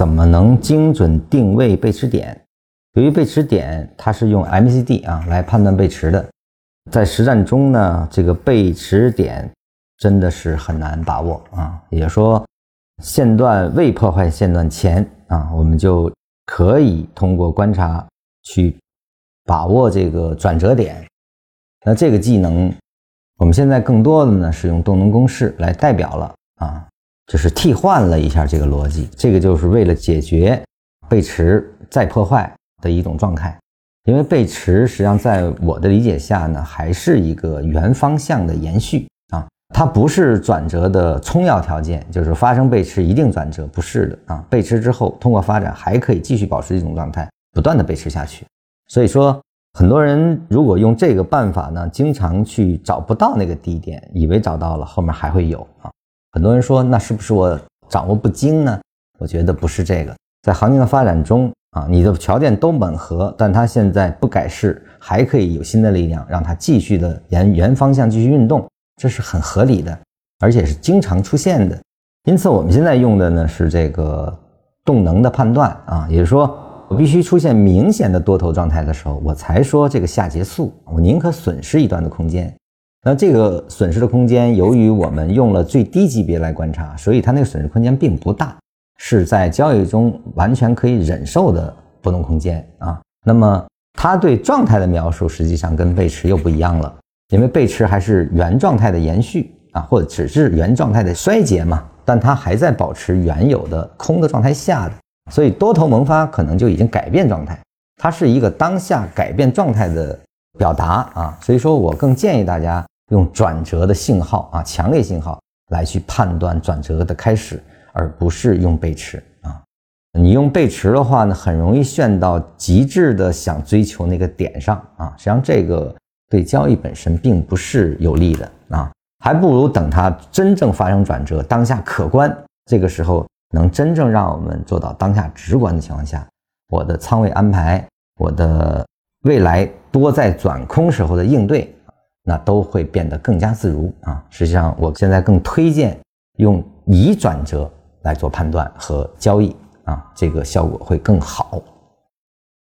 怎么能精准定位背驰点？由于背驰点它是用 MCD 啊来判断背驰的，在实战中呢，这个背驰点真的是很难把握啊。也就是说，线段未破坏线段前啊，我们就可以通过观察去把握这个转折点。那这个技能，我们现在更多的呢是用动能公式来代表了啊，就是替换了一下这个逻辑。这个就是为了解决背驰再破坏的一种状态。因为背驰实际上在我的理解下呢，还是一个原方向的延续啊，它不是转折的充要条件，就是发生背驰一定转折，不是的啊。背驰之后通过发展还可以继续保持这种状态，不断的背驰下去。所以说。很多人如果用这个办法呢，经常去找不到那个低点，以为找到了，后面还会有啊。很多人说，那是不是我掌握不精呢？我觉得不是这个，在行情的发展中啊，你的条件都吻合，但它现在不改势，还可以有新的力量让它继续的沿原方向继续运动，这是很合理的，而且是经常出现的。因此，我们现在用的呢是这个动能的判断啊，也就是说。我必须出现明显的多头状态的时候，我才说这个下结束。我宁可损失一段的空间。那这个损失的空间，由于我们用了最低级别来观察，所以它那个损失空间并不大，是在交易中完全可以忍受的波动空间啊。那么它对状态的描述，实际上跟背驰又不一样了，因为背驰还是原状态的延续啊，或者只是原状态的衰竭嘛，但它还在保持原有的空的状态下的。所以多头萌发可能就已经改变状态，它是一个当下改变状态的表达啊。所以说我更建议大家用转折的信号啊，强烈信号来去判断转折的开始，而不是用背驰啊。你用背驰的话呢，很容易炫到极致的想追求那个点上啊。实际上这个对交易本身并不是有利的啊，还不如等它真正发生转折，当下可观，这个时候。能真正让我们做到当下直观的情况下，我的仓位安排，我的未来多在转空时候的应对，那都会变得更加自如啊。实际上，我现在更推荐用以转折来做判断和交易啊，这个效果会更好。